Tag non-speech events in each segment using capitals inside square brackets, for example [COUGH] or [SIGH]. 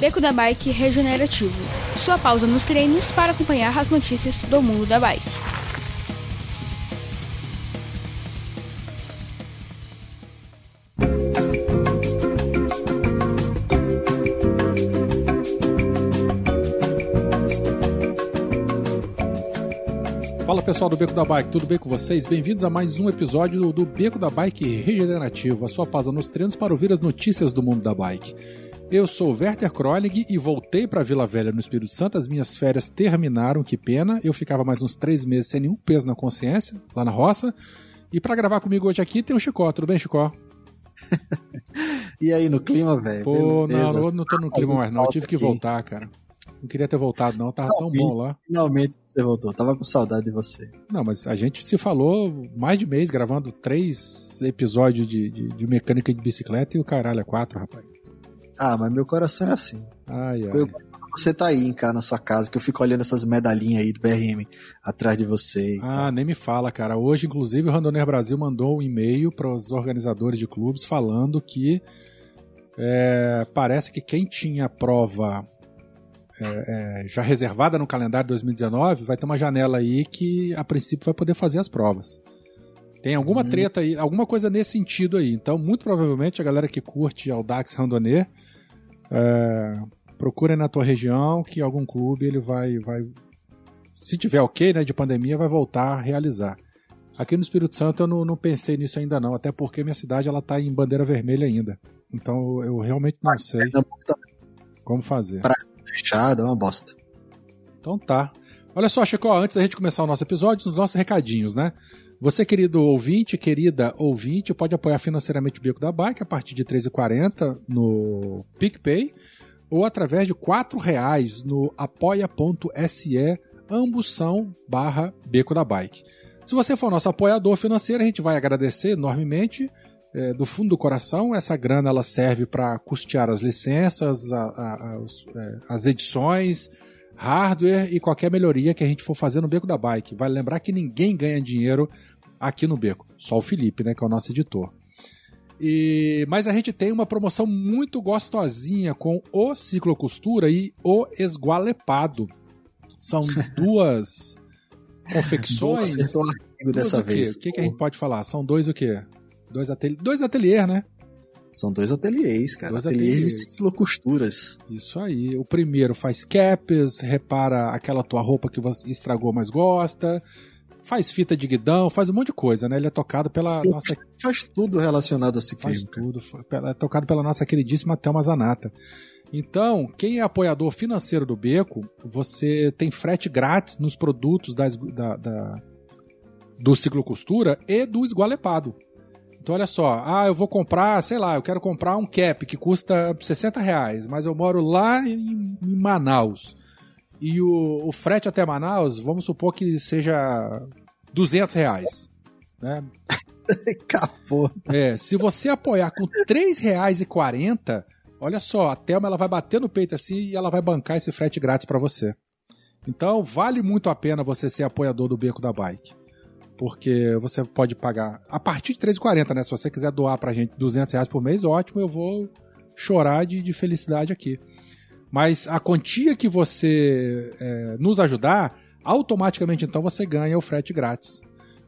Beco da Bike Regenerativo. Sua pausa nos treinos para acompanhar as notícias do mundo da bike. Fala pessoal do Beco da Bike, tudo bem com vocês? Bem-vindos a mais um episódio do Beco da Bike Regenerativo, a sua pausa nos treinos para ouvir as notícias do mundo da bike. Eu sou o Werther Kronig e voltei para Vila Velha no Espírito Santo. As minhas férias terminaram, que pena. Eu ficava mais uns três meses sem nenhum peso na consciência, lá na roça. E para gravar comigo hoje aqui tem o Chicó. Tudo bem, Chicó? [LAUGHS] e aí, no clima, velho? Pô, não, não, não tô no clima mais não. Eu tive que voltar, cara. Não queria ter voltado, não. Tava tão bom lá. Finalmente você voltou. Tava com saudade de você. Não, mas a gente se falou mais de mês gravando três episódios de, de, de mecânica de bicicleta e o caralho é quatro, rapaz. Ah, mas meu coração é assim. Ai, ai. Eu, você tá aí, cara, na sua casa, que eu fico olhando essas medalhinhas aí do BRM atrás de você. Ah, nem me fala, cara. Hoje, inclusive, o Randoner Brasil mandou um e-mail para os organizadores de clubes falando que é, parece que quem tinha prova é, é, já reservada no calendário 2019 vai ter uma janela aí que, a princípio, vai poder fazer as provas. Tem alguma hum. treta aí, alguma coisa nesse sentido aí. Então, muito provavelmente, a galera que curte Audax Randonneur, é, procura na tua região que algum clube ele vai, vai se tiver ok, né, de pandemia, vai voltar a realizar. Aqui no Espírito Santo eu não, não pensei nisso ainda não, até porque minha cidade ela tá em bandeira vermelha ainda. Então eu realmente não sei como fazer. Pra fechado, é uma bosta. Então tá. Olha só, Chico, antes da gente começar o nosso episódio, os nossos recadinhos, né? Você, querido ouvinte, querida ouvinte, pode apoiar financeiramente o Beco da Bike a partir de R$ 3,40 no PicPay ou através de R$ 4,00 no apoia.se, ambos são barra Beco da Bike. Se você for nosso apoiador financeiro, a gente vai agradecer enormemente é, do fundo do coração. Essa grana ela serve para custear as licenças, a, a, as, é, as edições, hardware e qualquer melhoria que a gente for fazer no Beco da Bike. Vale lembrar que ninguém ganha dinheiro aqui no Beco, só o Felipe, né, que é o nosso editor. E, mas a gente tem uma promoção muito gostosinha com o Ciclo Costura e o Esgualepado. São [LAUGHS] duas confecções. Duas dessa o vez. O que, que a gente pode falar? São dois o quê? Dois, ateli... dois ateliês, né? São dois ateliês, cara. Dois ateliês, ateliês de ciclocosturas. Isso aí. O primeiro faz caps, repara aquela tua roupa que você estragou, mas gosta faz fita de guidão, faz um monte de coisa, né? Ele é tocado pela Sim, nossa. Faz tudo relacionado a ciclismo. Faz tudo. É tocado pela nossa queridíssima Thelma Zanata. Então, quem é apoiador financeiro do Beco, você tem frete grátis nos produtos das, da, da, do Ciclo Costura e do Esgualepado. Então, olha só, ah, eu vou comprar, sei lá, eu quero comprar um cap que custa 60 reais, mas eu moro lá em, em Manaus. E o, o frete até Manaus, vamos supor que seja 200 reais. Né? [LAUGHS] Capô. É, se você apoiar com R$ 3,40, olha só, a Thelma ela vai bater no peito assim e ela vai bancar esse frete grátis para você. Então, vale muito a pena você ser apoiador do Beco da Bike. Porque você pode pagar a partir de R$3,40, né? Se você quiser doar pra gente 200 reais por mês, ótimo, eu vou chorar de, de felicidade aqui. Mas a quantia que você é, nos ajudar, automaticamente então você ganha o frete grátis.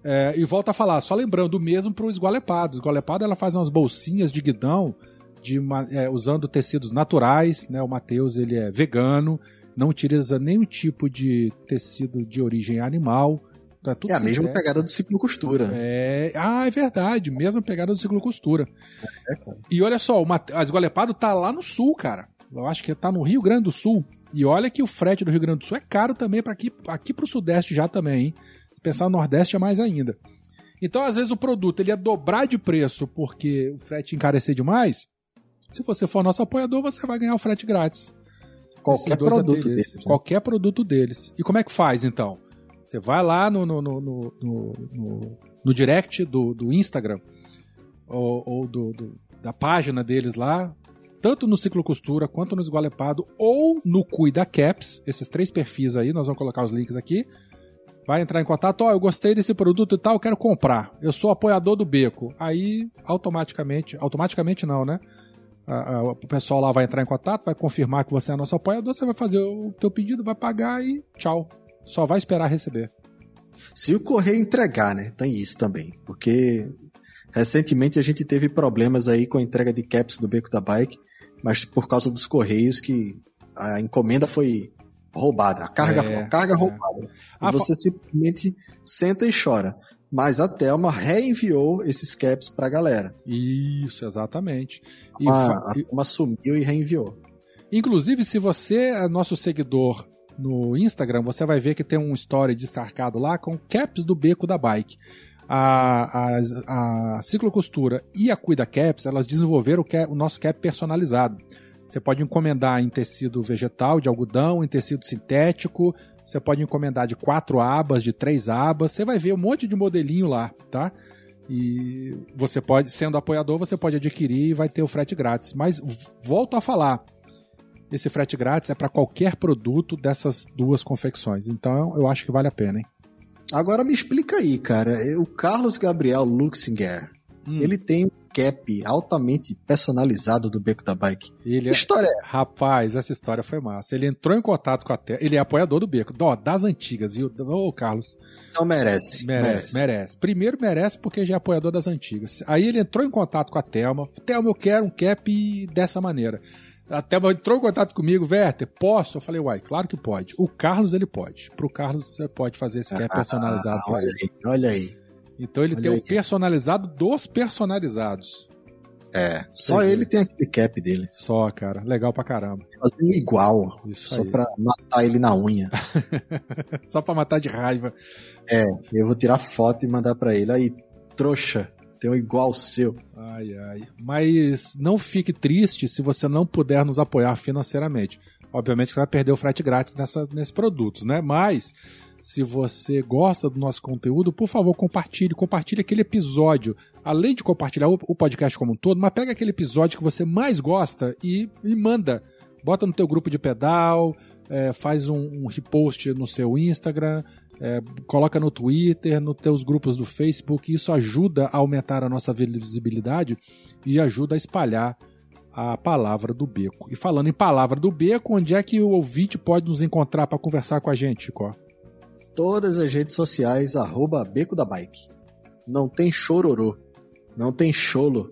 É, e volta a falar, só lembrando, o mesmo para o esgualepado. O esgualepado ela faz umas bolsinhas de guidão de, é, usando tecidos naturais. Né? O Matheus ele é vegano, não utiliza nenhum tipo de tecido de origem animal. Tá é a mesma pegada do ciclo costura. É, ah, é verdade, mesma pegada do ciclo costura. É, e olha só, o Mate... a esgualepado tá lá no sul, cara eu acho que está no Rio Grande do Sul. E olha que o frete do Rio Grande do Sul é caro também para aqui, aqui para o Sudeste já também, hein? Se pensar no Nordeste é mais ainda. Então, às vezes, o produto ele ia dobrar de preço porque o frete encarecer demais. Se você for nosso apoiador, você vai ganhar o frete grátis. Qualquer produto deles. Né? Qualquer produto deles. E como é que faz, então? Você vai lá no, no, no, no, no, no direct do, do Instagram ou, ou do, do, da página deles lá, tanto no ciclo costura quanto no esgualepado ou no Cuida Caps, esses três perfis aí, nós vamos colocar os links aqui. Vai entrar em contato, ó, oh, eu gostei desse produto e tal, eu quero comprar. Eu sou apoiador do Beco. Aí, automaticamente, automaticamente não, né? o pessoal lá vai entrar em contato, vai confirmar que você é nosso apoiador, você vai fazer o teu pedido, vai pagar e tchau. Só vai esperar receber. Se o correio entregar, né? Tem isso também. Porque recentemente a gente teve problemas aí com a entrega de caps do Beco da Bike, mas por causa dos correios que a encomenda foi roubada, a carga, é, a carga é. roubada. E você simplesmente senta e chora. Mas a Thelma reenviou esses caps pra galera. Isso, exatamente. E a, Thelma sumiu e reenviou. Inclusive, se você é nosso seguidor no Instagram, você vai ver que tem um story destacado lá com caps do beco da bike. A, a, a Ciclo Costura e a Cuida Caps, elas desenvolveram o, cap, o nosso cap personalizado. Você pode encomendar em tecido vegetal, de algodão, em tecido sintético. Você pode encomendar de quatro abas, de três abas. Você vai ver um monte de modelinho lá, tá? E você pode, sendo apoiador, você pode adquirir e vai ter o frete grátis. Mas volto a falar, esse frete grátis é para qualquer produto dessas duas confecções. Então eu acho que vale a pena, hein? Agora me explica aí, cara. O Carlos Gabriel Luxinger, hum. ele tem cap altamente personalizado do Beco da Bike. Ele que é- história é? Rapaz, essa história foi massa. Ele entrou em contato com a Terra. Ele é apoiador do Beco. Dó, das antigas, viu? Ô, Carlos. Então merece, merece. Merece, merece. Primeiro merece porque já é apoiador das antigas. Aí ele entrou em contato com a Thelma. Thelma, eu quero um cap dessa maneira. A Thelma entrou em contato comigo, Werther, posso? Eu falei, uai, claro que pode. O Carlos, ele pode. Pro Carlos, você pode fazer esse cap ah, personalizado. Ah, olha aí, olha aí. Então ele Olha tem o personalizado dos personalizados. É, só ele tem aquele cap dele. Só, cara. Legal pra caramba. Fazendo igual. Isso só aí. pra matar ele na unha. [LAUGHS] só pra matar de raiva. É, eu vou tirar foto e mandar pra ele. Aí, trouxa, tem igual ao seu. Ai, ai. Mas não fique triste se você não puder nos apoiar financeiramente. Obviamente você vai perder o frete grátis nessa, nesses produtos, né? Mas se você gosta do nosso conteúdo, por favor, compartilhe. Compartilhe aquele episódio. Além de compartilhar o, podcast como um todo, mas pega aquele episódio que você mais gosta e, e manda. Bota no teu grupo de pedal, é, faz um, um, repost no seu Instagram, é, coloca no Twitter, nos teus grupos do Facebook. Isso ajuda a aumentar a nossa visibilidade e ajuda a espalhar a palavra do beco. E falando em palavra do beco, onde é que o ouvinte pode nos encontrar para conversar com a gente, Chico? todas as redes sociais, arroba Beco da Bike. Não tem chororô, não tem cholo.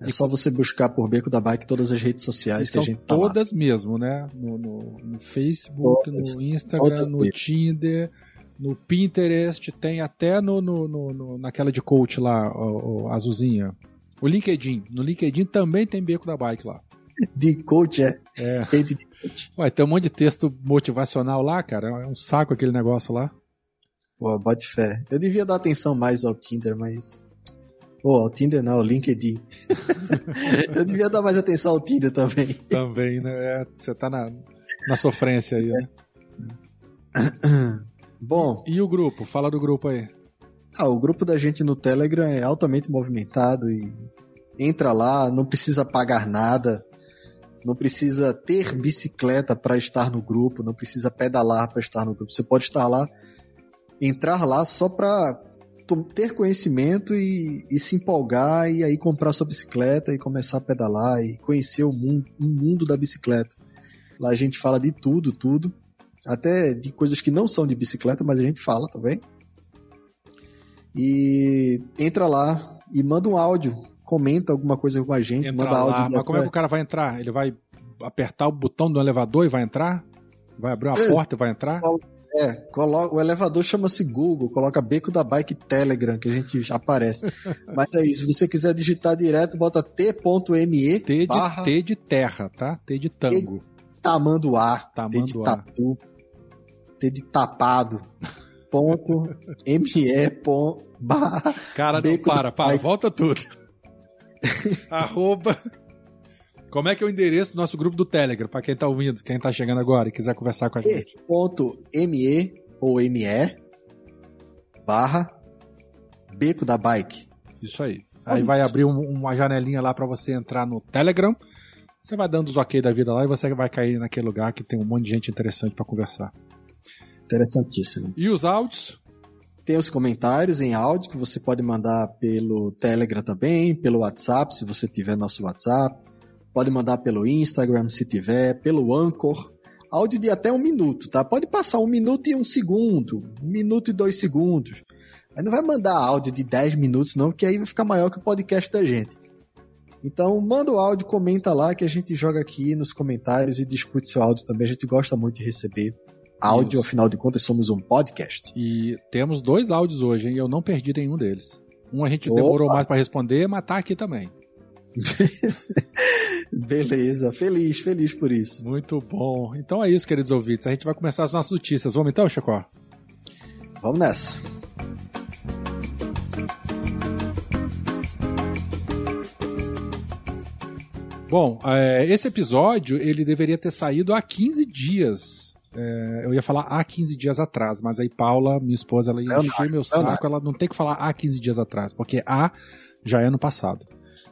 É só você buscar por Beco da Bike todas as redes sociais e que a gente tá todas lá. mesmo, né? No, no, no Facebook, todas, no Instagram, no mesmo. Tinder, no Pinterest, tem até no, no, no, naquela de coach lá, o, o azulzinha. O LinkedIn. No LinkedIn também tem Beco da Bike lá de coach, é. é. Tem de coach. Ué, tem um monte de texto motivacional lá, cara. É um saco aquele negócio lá. Pô, bote fé. Eu devia dar atenção mais ao Tinder, mas. Pô, ao Tinder não, ao LinkedIn. [LAUGHS] eu devia dar mais atenção ao Tinder também. Também, né? É, você tá na, na sofrência aí, né? [CLEARS THROAT] Bom. E, o grupo? Fala do grupo aí. Ah, o grupo da gente no Telegram é altamente movimentado e entra lá, não precisa pagar nada não precisa ter bicicleta para estar no grupo, não precisa pedalar para estar no grupo. Você pode estar lá, entrar lá só para ter conhecimento e, e, se empolgar e aí comprar sua bicicleta e começar a pedalar e conhecer o mundo, o mundo da bicicleta. Lá a gente fala de tudo, tudo, até de coisas que não são de bicicleta, mas a gente fala também. E entra lá e manda um áudio comenta alguma coisa com a gente, Entra manda lá, áudio. Mas como é que o cara vai entrar? Ele vai apertar o botão do elevador e vai entrar? Vai abrir uma porta e vai entrar? É, coloca, o elevador chama-se Google, coloca Beco da Bike Telegram, que a gente já aparece. [LAUGHS] Mas é isso, se você quiser digitar direto, bota t.me T de, barra... T de terra, tá? T de tango. Tamanduá, Tamanduá. T de tatu, De tapado, [LAUGHS] ponto, me, ponto, barra... Cara, não, para, para, volta tudo. [LAUGHS] arroba. Como é que é o endereço do nosso grupo do Telegram, para quem tá ouvindo, quem tá chegando agora e quiser conversar com a gente? Ponto .me ou ME barra Beco da Bike. Isso aí. Aí vai abrir um, uma janelinha lá para você entrar no Telegram. Você vai dando os ok da vida lá e você vai cair naquele lugar que tem um monte de gente interessante para conversar. Interessantíssimo. E os áudios? Tem os comentários em áudio que você pode mandar pelo Telegram também, pelo WhatsApp, se você tiver nosso WhatsApp. Pode mandar pelo Instagram, se tiver, pelo Anchor. Áudio de até um minuto, tá? Pode passar um minuto e um segundo, um minuto e dois segundos. Aí não vai mandar áudio de 10 minutos, não, porque aí vai ficar maior que o podcast da gente. Então, manda o áudio, comenta lá que a gente joga aqui nos comentários e discute seu áudio também. A gente gosta muito de receber áudio, Isso. afinal de contas, somos um podcast. E temos dois áudios hoje, hein? Eu não perdi nenhum deles. Um a gente Opa. demorou mais para responder, mas tá aqui também. [LAUGHS] Beleza, feliz, feliz por isso. Muito bom. Então é isso, queridos ouvintes. A gente vai começar as nossas notícias. Vamos então, Chacó? Vamos nessa. Bom, é, esse episódio ele deveria ter saído há 15 dias. É, eu ia falar há 15 dias atrás, mas aí Paula, minha esposa, ela ia encher meu saco, ela não tem que falar há 15 dias atrás, porque há já é no passado.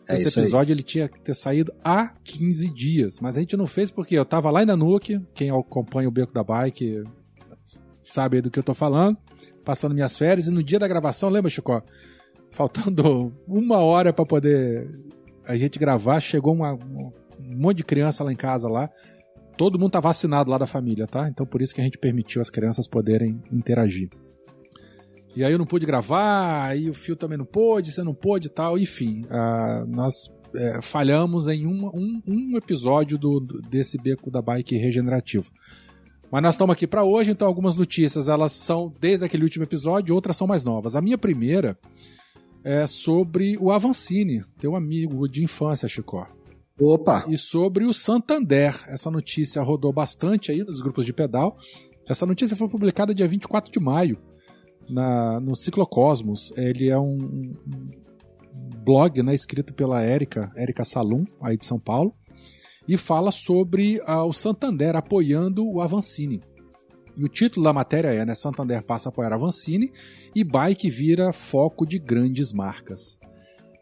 É esse episódio aí. ele tinha que ter saído há 15 dias, mas a gente não fez porque eu tava lá em Nanuque, quem acompanha o Beco da Bike sabe do que eu tô falando, passando minhas férias, e no dia da gravação, lembra, Chico? Faltando [LAUGHS] uma hora para poder a gente gravar, chegou uma, um monte de criança lá em casa lá. Todo mundo tá vacinado lá da família, tá? Então por isso que a gente permitiu as crianças poderem interagir. E aí eu não pude gravar, aí o Fio também não pôde, você não pôde e tal, enfim. Uh, nós é, falhamos em um, um, episódio do, desse beco da bike regenerativo. Mas nós estamos aqui para hoje, então algumas notícias elas são desde aquele último episódio, outras são mais novas. A minha primeira é, sobre o Avancini, teu amigo de infância, Chico. Opa! E sobre o Santander. Essa notícia rodou bastante aí nos grupos de pedal. Essa notícia foi publicada dia 24 de maio na, no Ciclocosmos. Ele é um, blog né, escrito pela Érica, Érica Salum, aí de São Paulo, e fala sobre uh, o Santander apoiando o Avancini. E o título da matéria é né, Santander passa a apoiar a Vancini e bike vira foco de grandes marcas.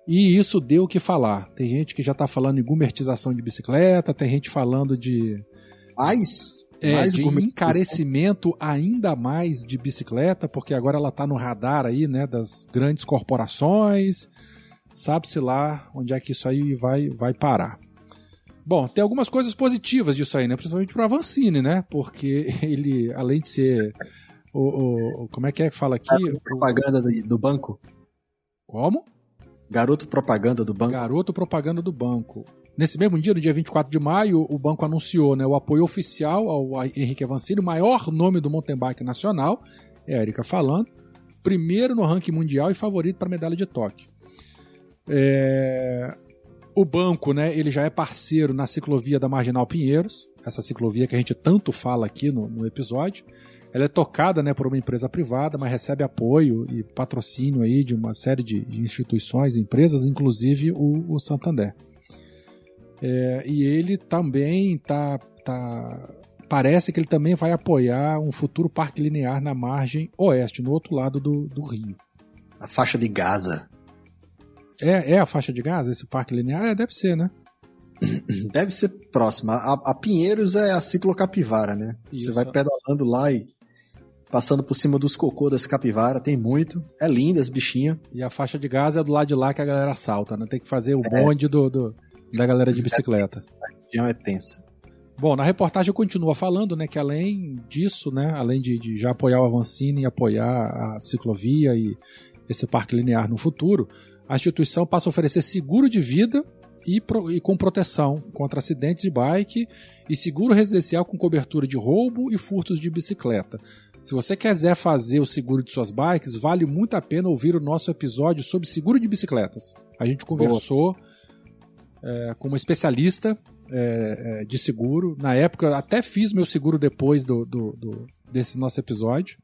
E isso deu o que falar. Tem gente que já está falando em gumertização de bicicleta, tem gente falando de. Mais? É, mais de encarecimento ainda mais de bicicleta, porque agora ela está no radar aí, né, das grandes corporações. Sabe-se lá onde é que isso aí vai, vai parar. Bom, tem algumas coisas positivas disso aí, né? Principalmente pro Avancini, né? Porque [LAUGHS] ele, além de ser. O, o como é que é que fala aqui? Garoto propaganda do banco. Como? Garoto propaganda do banco. Garoto propaganda do banco. Nesse mesmo dia, no dia 24 de maio, o banco anunciou né, o apoio oficial ao Henrique Avancini, o maior nome do mountain bike nacional, é a Erika falando, primeiro no ranking mundial e favorito para a medalha de Tóquio. É o banco, né, ele já é parceiro na ciclovia da Marginal Pinheiros, essa ciclovia que a gente tanto fala aqui no, no episódio. Ela é tocada, né, por uma empresa privada, mas recebe apoio e patrocínio aí de uma série de, instituições, empresas, inclusive o, o Santander. É, e ele também tá, tá, parece que ele também vai apoiar um futuro parque linear na margem oeste, no outro lado do, do rio. A faixa de Gaza. É, é a faixa de Gaza, esse parque linear? É, deve ser, né? [CLEARS THROAT] Deve ser próxima. A, a Pinheiros é a ciclo capivara, né? Isso. Você vai pedalando lá e passando por cima dos cocô das capivara, tem muito. É linda as bichinhas. E a faixa de Gaza é do lado de lá que a galera salta, né? Tem que fazer o é. bonde do, do, da galera de bicicleta. A região é tensa. Bom, na reportagem continua falando, né, que além disso, né, além de, de já apoiar o Avancini e apoiar a ciclovia e esse parque linear no futuro, a instituição passa a oferecer seguro de vida e, pro, e, com proteção contra acidentes de bike e seguro residencial com cobertura de roubo e furtos de bicicleta. Se você quiser fazer o seguro de suas bikes, vale muito a pena ouvir o nosso episódio sobre seguro de bicicletas. A gente conversou é, com uma especialista é, é, de seguro. Na época, até fiz meu seguro depois do, do, do, desse nosso episódio,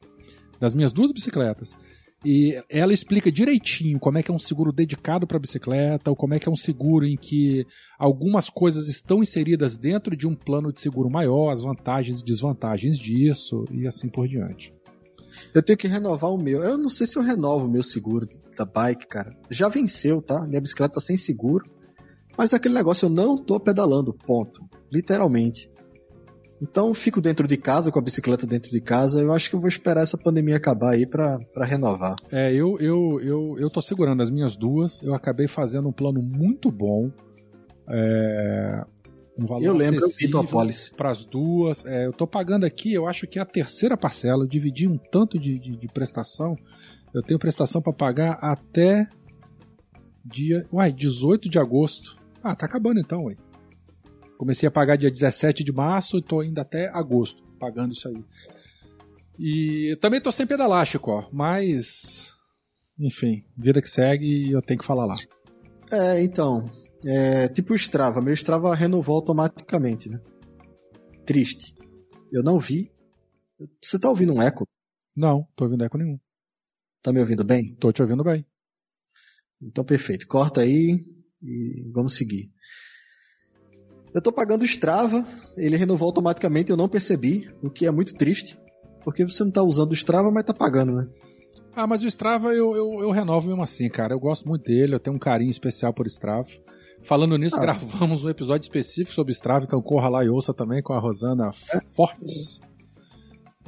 das minhas duas bicicletas. E ela explica direitinho como é que é um seguro dedicado para bicicleta, ou como é que é um seguro em que algumas coisas estão inseridas dentro de um plano de seguro maior, as vantagens e desvantagens disso, e assim por diante. Eu tenho que renovar o meu. Eu não sei se eu renovo o meu seguro da bike, cara. Já venceu, tá? Minha bicicleta tá sem seguro. Mas aquele negócio eu não tô pedalando, ponto. Literalmente. Então fico dentro de casa, com a bicicleta dentro de casa. Eu acho que eu vou esperar essa pandemia acabar aí para renovar. É, eu, eu, eu, eu tô segurando as minhas duas. Eu acabei fazendo um plano muito bom. É, um valor Eu lembro, eu vi acessível tua policy. para as duas. É, eu tô pagando aqui, eu acho que é a terceira parcela. Eu dividi um tanto de, de, de prestação. Eu tenho prestação para pagar até dia. Uai, 18 de agosto. Ah, tá acabando então, ué. Comecei a pagar dia 17 de março e tô indo até agosto pagando isso aí. E também tô sem pedalar, Chico, mas. Enfim, vida que segue e eu tenho que falar lá. É, então. É tipo o Strava. Meu Strava renovou automaticamente, né? Triste. Eu não vi. Você tá ouvindo um eco? Não, tô ouvindo eco nenhum. Tá me ouvindo bem? Tô te ouvindo bem. Então, perfeito. Corta aí e vamos seguir. Eu tô pagando o Strava, ele renovou automaticamente, eu não percebi, o que é muito triste. Porque você não tá usando o Strava, mas tá pagando, né? Ah, mas o Strava eu, eu, eu renovo mesmo assim, cara. Eu gosto muito dele, eu tenho um carinho especial por Strava. Falando nisso, Ah. gravamos um episódio específico sobre Strava, então corra lá e ouça também com a Rosana Fortes.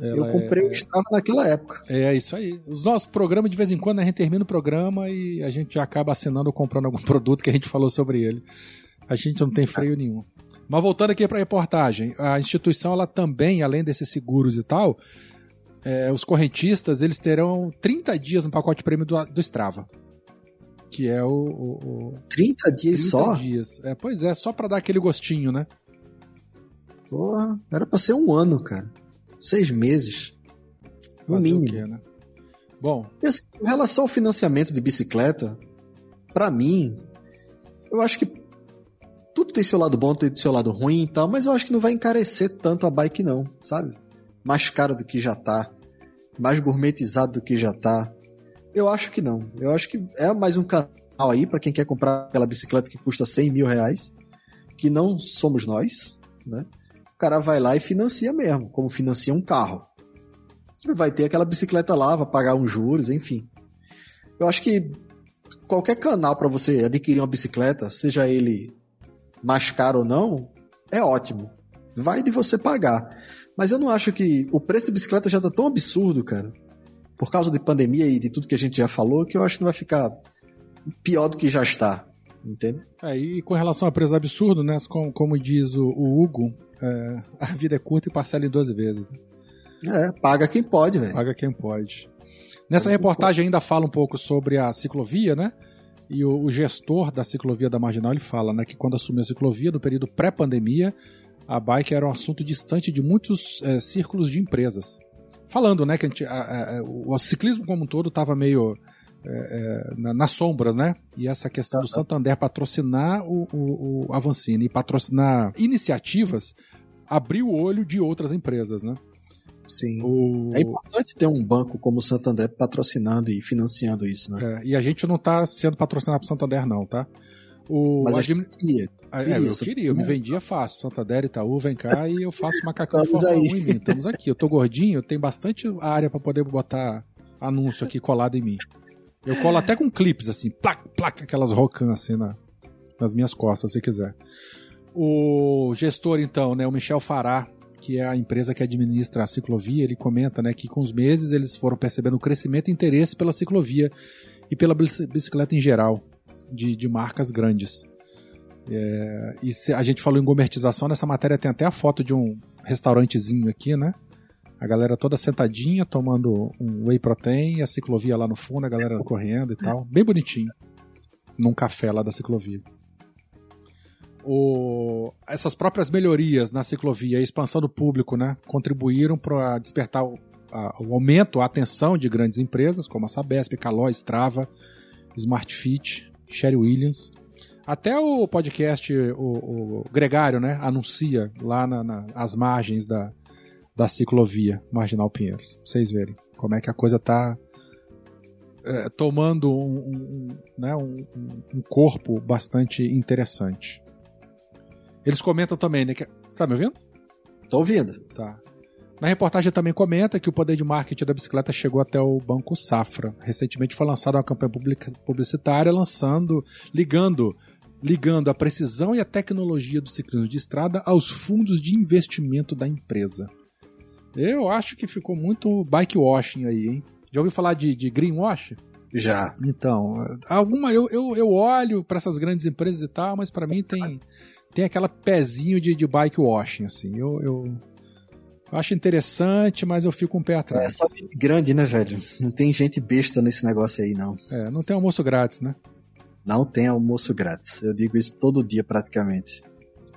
eu Ela comprei é, o Strava naquela época. é isso aí. Os nossos programas, de vez em quando, a gente termina o programa e a gente já acaba assinando ou comprando algum [LAUGHS] produto que a gente falou sobre ele. A gente não tem freio nenhum. Mas voltando aqui para a reportagem, a instituição ela também, além desses seguros e tal, é, os correntistas eles terão 30 dias no pacote prêmio do, do Strava. Que é o. o, o 30 dias 30 só? dias. É, pois é, só para dar aquele gostinho, né? Porra, era pra ser um ano, cara. Seis meses. No Fazer mínimo. quê, né? Bom, E assim, em relação ao financiamento de bicicleta, pra mim, eu acho que tudo tem seu lado bom, tem seu lado ruim e tal, mas eu acho que não vai encarecer tanto a bike não, sabe? Mais caro do que já tá, mais gourmetizado do que já tá. Eu acho que não. Eu acho que é mais um canal aí pra quem quer comprar aquela bicicleta que custa 100 mil reais, que não somos nós, né? O cara vai lá e financia mesmo, como financia um carro vai ter aquela bicicleta lá, vai pagar uns juros, enfim. Eu acho que qualquer canal para você adquirir uma bicicleta, seja ele mais caro ou não, é ótimo. Vai de você pagar. Mas eu não acho que o preço de bicicleta já tá tão absurdo, cara. Por causa de pandemia e de tudo que a gente já falou, que eu acho que não vai ficar pior do que já está. Entende? É, e com relação a preço absurdo, né? Como, como diz o, o Hugo, é, a vida é curta e parcela em 12 vezes. né? É, paga quem pode, velho. Paga quem pode. Nessa reportagem ainda fala um pouco sobre a ciclovia, né? E o, o gestor da ciclovia da Marginal ele fala, né, que quando assumiu a ciclovia no período pré-pandemia, a bike era um assunto distante de muitos eh, círculos de empresas. Falando, né, que a gente- a- a- o ciclismo como um todo estava meio eh, eh, na- nas sombras, né? E essa questão do Santander patrocinar o, o, o Avancini e patrocinar iniciativas abriu o olho de outras empresas, né? Sim. O, É importante ter um banco como o Santander patrocinando e financiando isso, né? É, e a gente não tá sendo patrocinado por Santander, não, tá? O Mas admi- gente queria. é, queria eu essa- queria, eu me vendia fácil. Santander, Itaú, vem cá e eu faço macacão de Fórmula aí. 1 em mim. Estamos aqui. Eu tô gordinho, eu tenho bastante área pra poder botar anúncio aqui colado em mim. Eu colo até com clipes, assim, plac, plac, aquelas rocãs assim na, nas minhas costas, se quiser. O gestor, então, né, o Michel Fará, que é a empresa que administra a ciclovia, ele comenta né, que com os meses eles foram percebendo o crescimento e interesse pela ciclovia e pela bici- bicicleta em geral, de, de marcas grandes. É, e se a gente falou em gourmetização, nessa matéria tem até a foto de um restaurantezinho aqui, né? A galera toda sentadinha, tomando um whey protein, a ciclovia lá no fundo, a galera correndo e tal. Bem bonitinho. Num café lá da ciclovia. O- essas próprias melhorias na ciclovia e a expansão do público né, contribuíram para despertar o, a- o aumento, a atenção de grandes empresas como a Sabesp, Caloi, Strava, Smartfit, Sherry Williams. Até o podcast, o, o Gregário, né, anuncia lá na- na- as margens da, da ciclovia Marginal Pinheiros. Pra vocês verem como é que a coisa tá é, tomando um, um- né, um- um corpo bastante interessante. Eles comentam também, né? Que... Você tá me ouvindo? Tô ouvindo. Tá. Na reportagem também comenta que o poder de marketing da bicicleta chegou até o Banco Safra. Recentemente foi lançada uma campanha publicitária lançando, ligando, ligando a precisão e a tecnologia do ciclismo de estrada aos fundos de investimento da empresa. Eu acho que ficou muito bike washing aí, hein? Já ouviu falar de, de greenwash? Já. Então, alguma eu, eu, eu olho para essas grandes empresas e tal, mas para mim tem tem aquela pezinho de, de bike washing, assim. Eu, eu, acho interessante, mas eu fico um pé atrás. É só gente grande, né, velho? Não tem gente besta nesse negócio aí, não. É, não tem almoço grátis, né? Não tem almoço grátis. Eu digo isso todo dia, praticamente.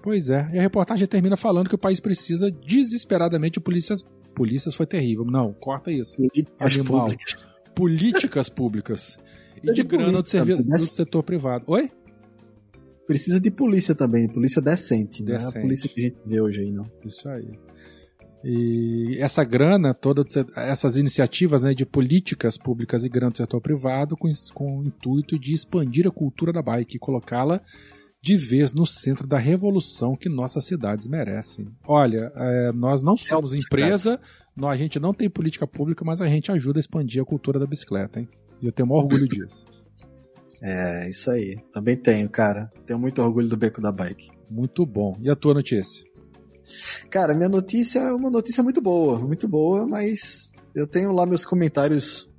Pois é. E a reportagem termina falando que o país precisa desesperadamente de polícias. Polícias foi terrível. Não, corta isso. Políticas públicas. Políticas públicas. E de grana do, serviço, do setor privado. Oi? Precisa de polícia também, polícia decente, decente. não é a polícia que a gente vê hoje aí, não. Isso aí. E essa grana, todas essas iniciativas né, de políticas públicas e grana do setor privado com, com o intuito de expandir a cultura da bike e colocá-la de vez no centro da revolução que nossas cidades merecem. Olha, é, nós não somos é empresa, nós, a gente não tem política pública, mas a gente ajuda a expandir a cultura da bicicleta, hein? E eu tenho maior orgulho disso. É, isso aí. Também tenho, cara. Tenho muito orgulho do beco da bike. Muito bom. E a tua notícia? Cara, minha notícia é uma notícia muito boa, muito boa, mas eu tenho lá meus comentários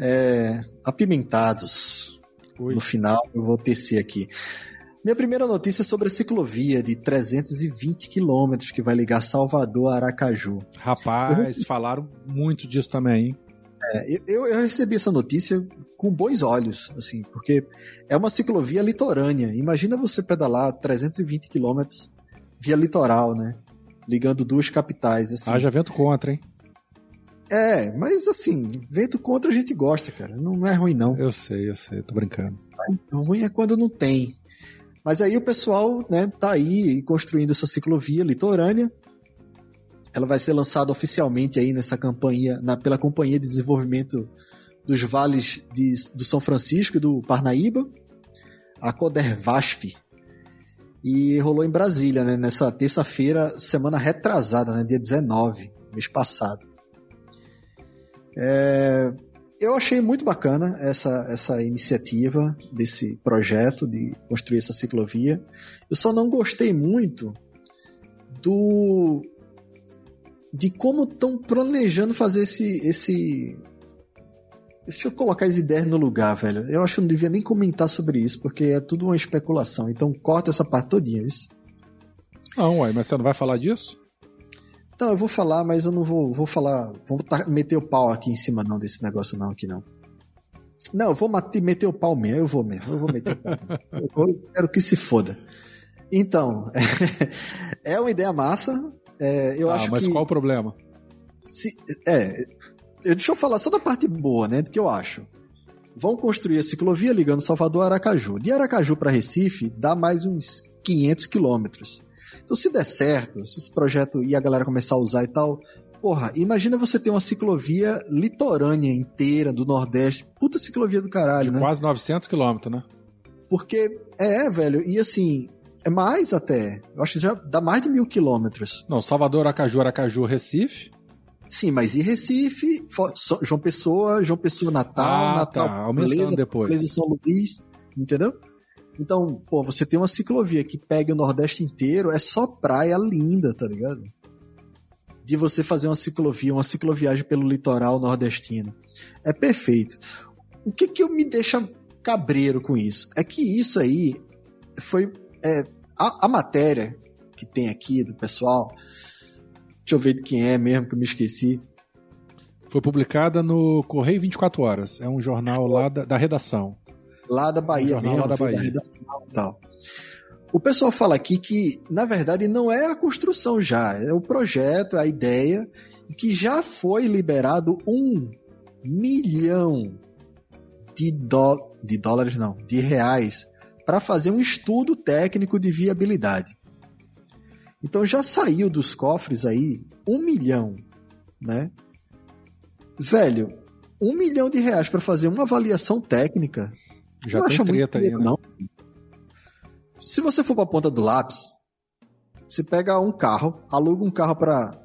é, apimentados. Oi. No final, eu vou tecer aqui. Minha primeira notícia é sobre a ciclovia de 320 quilômetros que vai ligar Salvador a Aracaju. Rapaz, eu... [LAUGHS] falaram muito disso também, hein? É, eu, eu, recebi essa notícia com bons olhos, assim, porque é uma ciclovia litorânea. Imagina você pedalar 320 quilômetros via litoral, né? Ligando duas capitais. Assim. Haja vento contra, hein? É, mas assim, vento contra a gente gosta, cara. Não é ruim, não. Eu sei, eu sei, tô brincando. O ruim é quando não tem. Mas aí o pessoal, né, tá aí construindo essa ciclovia litorânea. Ela vai ser lançada oficialmente aí nessa campanha, na, pela Companhia de Desenvolvimento dos Vales de, do São Francisco e do Parnaíba, a Codervasf, e rolou em Brasília, né, nessa terça-feira, semana retrasada, né, dia 19, mês passado. É, eu achei muito bacana essa, essa iniciativa desse projeto de construir essa ciclovia. Eu só não gostei muito do de como estão planejando fazer esse, esse Deixa eu colocar as ideias no lugar, velho. Eu acho que eu não devia nem comentar sobre isso, porque é tudo uma especulação. Então corta essa parte todinha, isso. Não, ué, mas você não vai falar disso? Então, eu vou falar, mas eu não vou, vou falar. Vou meter o pau aqui em cima, não, desse negócio, não, aqui não. Não, eu vou meter o pau mesmo, eu vou mesmo, eu vou meter o pau. eu quero que se foda. Então, [LAUGHS] é uma ideia massa. É, eu ah, acho mas que, qual o problema? Se, é, deixa eu falar só da parte boa, né? Do que eu acho. Vão construir a ciclovia ligando Salvador a Aracaju. De Aracaju para Recife dá mais uns 500 quilômetros. Então, se der certo, se esse projeto e a galera começar a usar e tal, porra, imagina você ter uma ciclovia litorânea inteira do Nordeste. Puta ciclovia do caralho, De né? Quase 900 quilômetros, né? Porque, é, velho, e assim, é mais até. Eu acho que já dá mais de mil quilômetros. Não, Salvador, Aracaju, Aracaju, Recife. Sim, mas e Recife, João Pessoa, João Pessoa Natal, ah, Natal, tá. Aumentando beleza, depois. Beleza São Luís, entendeu? Então, pô, você tem uma ciclovia que pega o Nordeste inteiro, é só praia linda, tá ligado? De você fazer uma ciclovia, uma cicloviagem pelo litoral nordestino. É perfeito. O que que eu me deixa cabreiro com isso? É que isso aí foi. É, a, a matéria que tem aqui do pessoal Deixa eu ver de quem é mesmo, que eu me esqueci. Foi publicada no Correio 24 Horas. É um jornal lá da, da redação. Lá da Bahia um mesmo, lá da, Bahia. da redação e tal. O pessoal fala aqui que, na verdade, não é a construção já, é o projeto, a ideia, que já foi liberado um milhão de, dó de dólares, não, de reais, para fazer um estudo técnico de viabilidade. Então já saiu dos cofres aí um milhão, né? Velho, um milhão de reais para fazer uma avaliação técnica. Já não tem treta aí, né? não. Se você for para a ponta do lápis, você pega um carro, aluga um carro para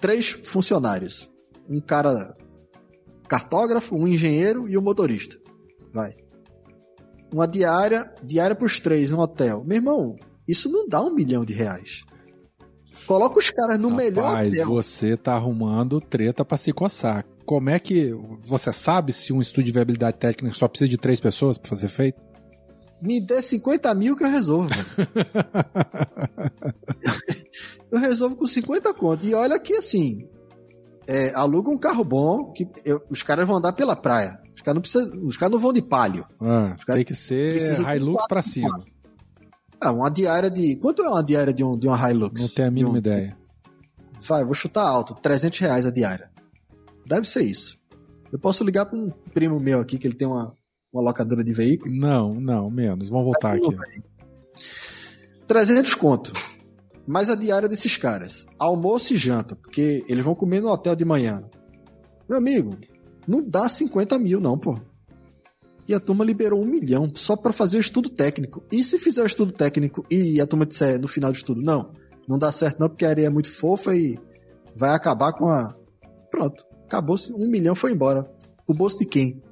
três funcionários. Um cara cartógrafo, um engenheiro e um motorista. Vai. Uma diária, diária para os três, um hotel. Meu irmão, isso não dá um milhão de reais. Coloca os caras no Rapaz, melhor hotel. você tá arrumando treta pra se coçar. como é que você sabe se um estudo de viabilidade técnica só precisa de três pessoas para fazer feito? Me dê 50 mil que eu resolvo. [LAUGHS] eu resolvo com 50 conto. E olha que assim, é, aluga um carro bom, que eu, os caras vão andar pela praia. Os caras não, precisa, os não vão de palio. Ah, tem que ser Hilux para cima. Ah, uma diária de. Quanto é uma diária de, um, de uma Hilux? Não tenho a mínima um... ideia. Vai, vou chutar alto. 300 reais a diária. Deve ser isso. Eu posso ligar para um primo meu aqui, que ele tem uma, uma locadora de veículo. Não, não, menos. Vamos voltar aqui. 300 conto. Mais a diária desses caras. Almoço e janta, porque eles vão comer no hotel de manhã. Meu amigo, não dá 50 mil, não, pô. E a turma liberou um milhão só para fazer o estudo técnico. E se fizer o estudo técnico e a turma disser no final do estudo, não, não dá certo não, porque a areia é muito fofa e vai acabar com a. Pronto, acabou-se. Um milhão foi embora. O bolso de quem?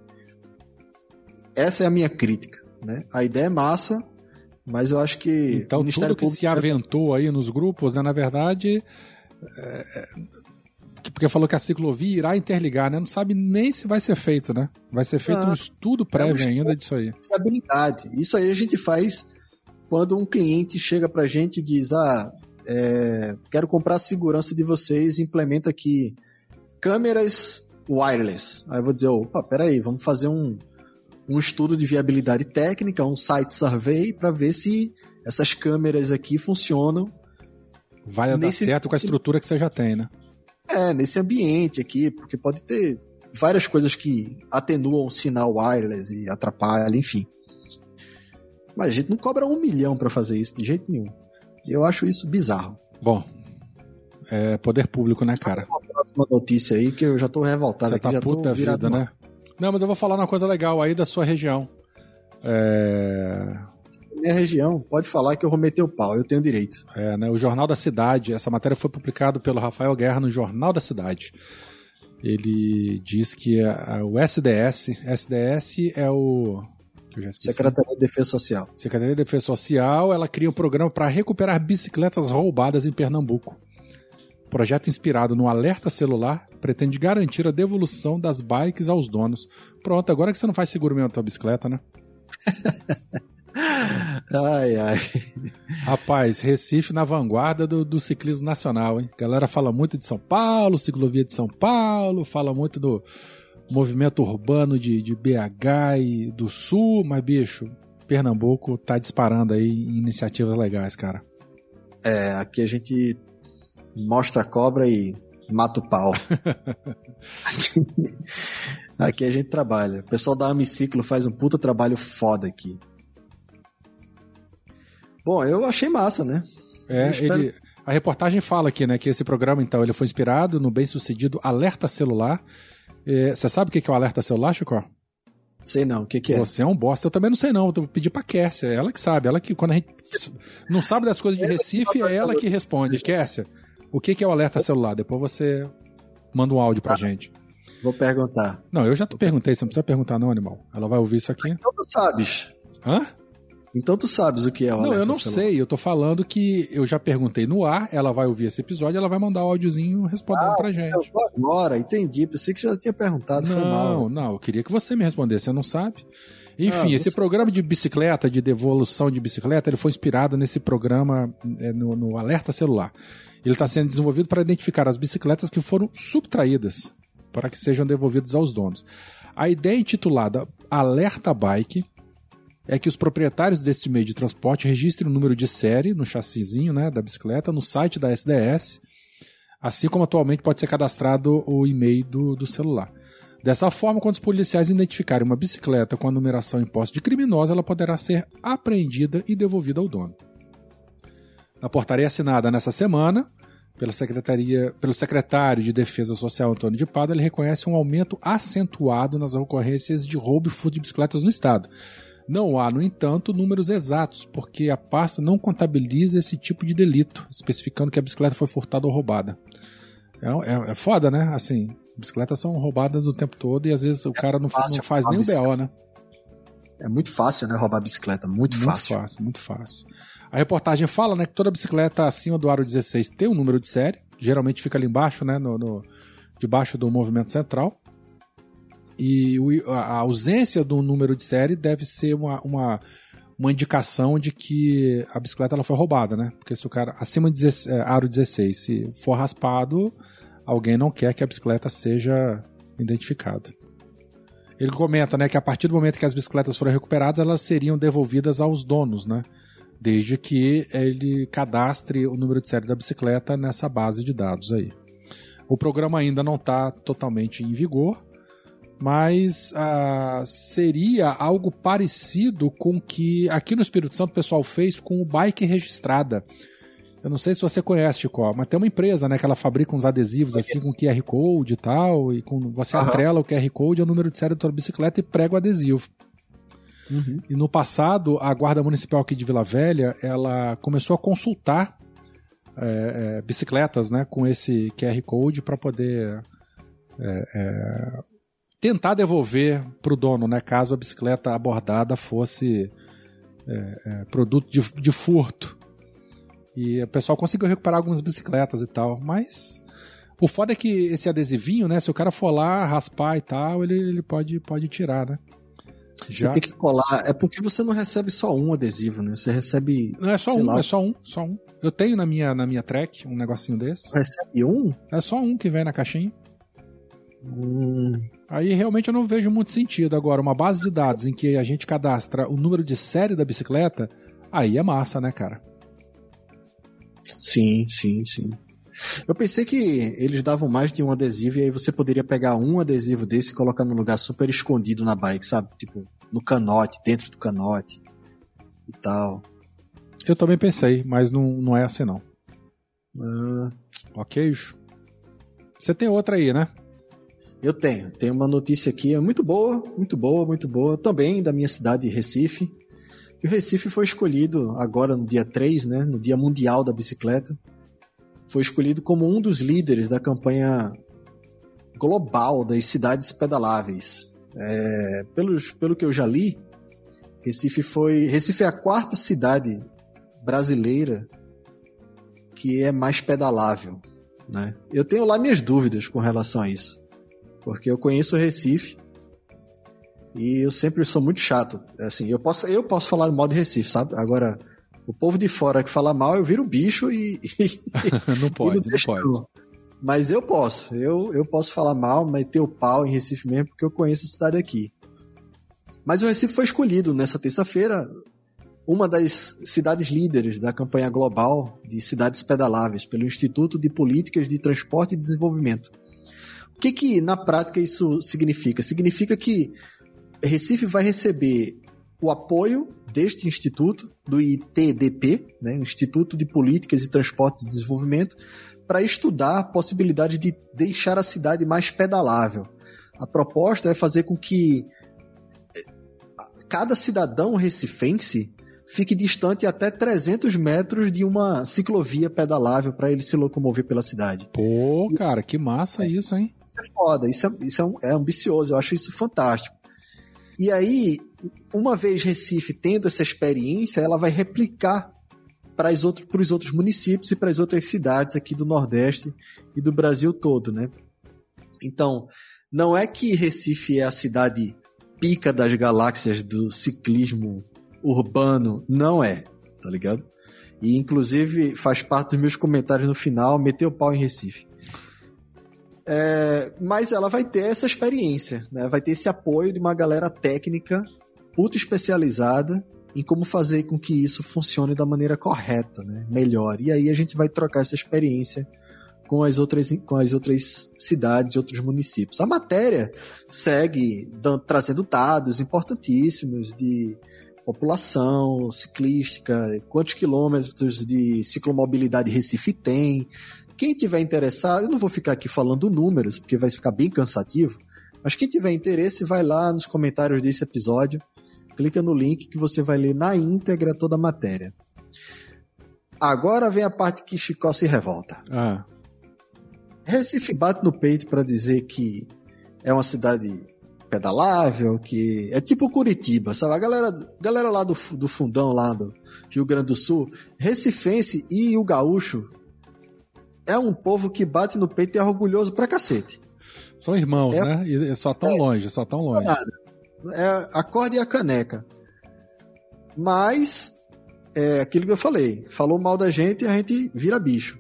Essa é a minha crítica. Né? A ideia é massa, mas eu acho que. Então, tudo que se aventou aí nos grupos, né, na verdade. É, porque falou que a ciclovia irá interligar, né? Não sabe nem se vai ser feito, né? Vai ser feito ah, um estudo prévio é um ainda disso aí. Habilidade. Isso aí a gente faz quando um cliente chega pra gente e diz: Ah, é, quero comprar a segurança de vocês, implementa aqui câmeras wireless. Aí eu vou dizer: opa, peraí, vamos fazer um, um estudo de viabilidade técnica, um site survey, para ver se essas câmeras aqui funcionam. Vai dar certo com a estrutura que você já tem, né? É, nesse ambiente aqui, porque pode ter várias coisas que atenuam o sinal wireless e atrapalham, enfim. Mas a gente não cobra um milhão para fazer isso de jeito nenhum. Eu acho isso bizarro. Bom, é poder público, né, cara? Uma próxima notícia aí que eu já tô revoltado Você aqui, tá já puta tô vida, né? Não, mas eu vou falar uma coisa legal aí da sua região. É minha região, pode falar que eu vou meter o pau, eu tenho direito. É, né? O Jornal da Cidade, essa matéria foi publicada pelo Rafael Guerra no Jornal da Cidade. Ele diz que a, o SDS, SDS é o Secretaria de Defesa Social. Secretaria de Defesa Social, ela cria um programa para recuperar bicicletas roubadas em Pernambuco. O projeto inspirado no alerta celular pretende garantir a devolução das bikes aos donos. Pronto, agora que você não faz seguro mesmo na tua bicicleta, né? [LAUGHS] Ai, ai. Rapaz, Recife na vanguarda do, do ciclismo nacional, hein? A galera fala muito de São Paulo, ciclovia de São Paulo, fala muito do movimento urbano de, de BH e do Sul, mas, bicho, Pernambuco tá disparando aí em iniciativas legais, cara. É, aqui a gente mostra a cobra e mata o pau. [LAUGHS] aqui, aqui a gente trabalha. O pessoal da Amiciclo faz um puta trabalho foda aqui. Bom, eu achei massa, né? É, espero... ele, a reportagem fala aqui, né, que esse programa, então, ele foi inspirado no bem-sucedido Alerta Celular. É, você sabe o que é o Alerta Celular, Chico? Sei não, o que, que é? Você é um bosta, eu também não sei não, vou pedir pra Kércia, é ela que sabe, ela que, quando a gente não sabe das coisas de Recife, é ela que responde. Kércia, o que, que é o Alerta Celular? Depois você manda um áudio pra tá. gente. Vou perguntar. Não, eu já te perguntei, você não precisa perguntar não, animal. Ela vai ouvir isso aqui. Então tu sabes. Hã? Então tu sabes o que é o Não, eu não celular. sei. Eu tô falando que eu já perguntei no ar, ela vai ouvir esse episódio, ela vai mandar o um áudiozinho respondendo ah, pra gente. Agora, entendi. Pensei que já tinha perguntado. Não, não. Eu queria que você me respondesse. Você não sabe? Enfim, ah, esse programa de bicicleta, de devolução de bicicleta, ele foi inspirado nesse programa é, no, no Alerta Celular. Ele está sendo desenvolvido para identificar as bicicletas que foram subtraídas para que sejam devolvidas aos donos. A ideia é intitulada Alerta Bike é que os proprietários desse meio de transporte registrem o número de série no chassizinho né, da bicicleta no site da SDS, assim como atualmente pode ser cadastrado o e-mail do, do celular. Dessa forma, quando os policiais identificarem uma bicicleta com a numeração em posse de criminosa, ela poderá ser apreendida e devolvida ao dono. Na portaria assinada nessa semana, pela secretaria, pelo secretário de Defesa Social Antônio de Pada, ele reconhece um aumento acentuado nas ocorrências de roubo e furto de bicicletas no estado, não há, no entanto, números exatos, porque a pasta não contabiliza esse tipo de delito, especificando que a bicicleta foi furtada ou roubada. É, é, é foda, né? Assim, bicicletas são roubadas o tempo todo e às vezes o é cara não, não faz nem o BO, né? É muito fácil, né? Roubar bicicleta, muito, muito fácil. Muito fácil, muito fácil. A reportagem fala, né, que toda bicicleta acima do aro 16 tem um número de série, geralmente fica ali embaixo, né, no, no debaixo do movimento central. E a ausência do número de série deve ser uma, uma, uma indicação de que a bicicleta ela foi roubada, né? Porque se o cara acima de 16, é, aro 16, se for raspado, alguém não quer que a bicicleta seja identificada. Ele comenta, né, que a partir do momento que as bicicletas foram recuperadas, elas seriam devolvidas aos donos, né? Desde que ele cadastre o número de série da bicicleta nessa base de dados aí. O programa ainda não está totalmente em vigor, mas ah, seria algo parecido com o que aqui no Espírito Santo o pessoal fez com o bike registrada. Eu não sei se você conhece, Chico, mas tem uma empresa, né, que ela fabrica uns adesivos assim com QR Code e tal, e com você uhum. atrela o QR Code ao número de série da tua bicicleta e prega o adesivo. Uhum. E no passado, a Guarda Municipal aqui de Vila Velha, ela começou a consultar é, é, bicicletas, né, com esse QR Code para poder é, é tentar devolver para o dono, né, caso a bicicleta abordada fosse é, é, produto de, de, furto. E o pessoal conseguiu recuperar algumas bicicletas e tal, mas o foda é que esse adesivinho, né, se o cara for lá raspar e tal, ele, ele pode, pode tirar, né? Já... Você tem que colar. É porque você não recebe só um adesivo, né? Você recebe. Não, é só um, lá... é só um, só um. Eu tenho na minha, na minha track um negocinho desse. Recebe um? É só um que vem na caixinha. Hum. Aí realmente eu não vejo muito sentido. Agora, uma base de dados em que a gente cadastra o número de série da bicicleta, aí é massa, né, cara? Sim, sim, sim. Eu pensei que eles davam mais de um adesivo e aí você poderia pegar um adesivo desse e colocar num lugar super escondido na bike, sabe? Tipo, no canote, dentro do canote e tal. Eu também pensei, mas não, não é assim não. Ah. Ok. Você tem outra aí, né? Eu tenho. Tenho uma notícia aqui é muito boa, muito boa, muito boa. Também da minha cidade, Recife. E o Recife foi escolhido agora no dia 3, né, no Dia Mundial da Bicicleta. Foi escolhido como um dos líderes da campanha global das cidades pedaláveis. É, pelos, pelo que eu já li, Recife foi Recife é a quarta cidade brasileira que é mais pedalável, né? Eu tenho lá minhas dúvidas com relação a isso. Porque eu conheço o Recife e eu sempre sou muito chato. Assim, eu posso, eu posso falar mal de Recife, sabe? Agora, o povo de fora que fala mal, eu viro bicho e. [LAUGHS] [LAUGHS] não pode, não, não pode. Não. Mas eu posso, eu, eu posso falar mal, meter o pau em Recife mesmo, porque eu conheço a cidade aqui. Mas o Recife foi escolhido nessa terça-feira uma das cidades líderes da campanha global de cidades pedaláveis pelo Instituto de Políticas de Transporte e Desenvolvimento. O que, que na prática isso significa? Significa que Recife vai receber o apoio deste instituto, do ITDP, né, Instituto de Políticas e Transportes e Desenvolvimento, para estudar a possibilidade de deixar a cidade mais pedalável. A proposta é fazer com que eh, cada cidadão recifense fique distante até 300 metros de uma ciclovia pedalável para ele se locomover pela cidade. Pô, e, cara, que massa é, isso, hein? Isso é foda, isso, é, isso é, um, é ambicioso, eu acho isso fantástico. E aí, uma vez Recife tendo essa experiência, ela vai replicar para os outros, outros municípios e para as outras cidades aqui do Nordeste e do Brasil todo, né? Então, não é que Recife é a cidade pica das galáxias do ciclismo urbano, não é, tá ligado? E inclusive faz parte dos meus comentários no final, meteu o pau em Recife. É, mas ela vai ter essa experiência, né? vai ter esse apoio de uma galera técnica, puta especializada em como fazer com que isso funcione da maneira correta, né? melhor. E aí a gente vai trocar essa experiência com as outras, com as outras cidades e outros municípios. A matéria segue dando, trazendo dados importantíssimos de população ciclística, quantos quilômetros de ciclomobilidade Recife tem. Quem tiver interessado, eu não vou ficar aqui falando números, porque vai ficar bem cansativo, mas quem tiver interesse, vai lá nos comentários desse episódio, clica no link que você vai ler na íntegra toda a matéria. Agora vem a parte que Chicó se revolta. Ah. Recife bate no peito para dizer que é uma cidade pedalável, que é tipo Curitiba, sabe? A galera, galera lá do, do fundão, lá do Rio Grande do Sul, recifense e o gaúcho é um povo que bate no peito e é orgulhoso pra cacete. São irmãos, é, né? E só tão é, longe, só tão longe. É a corda e a caneca. Mas, é aquilo que eu falei. Falou mal da gente e a gente vira bicho.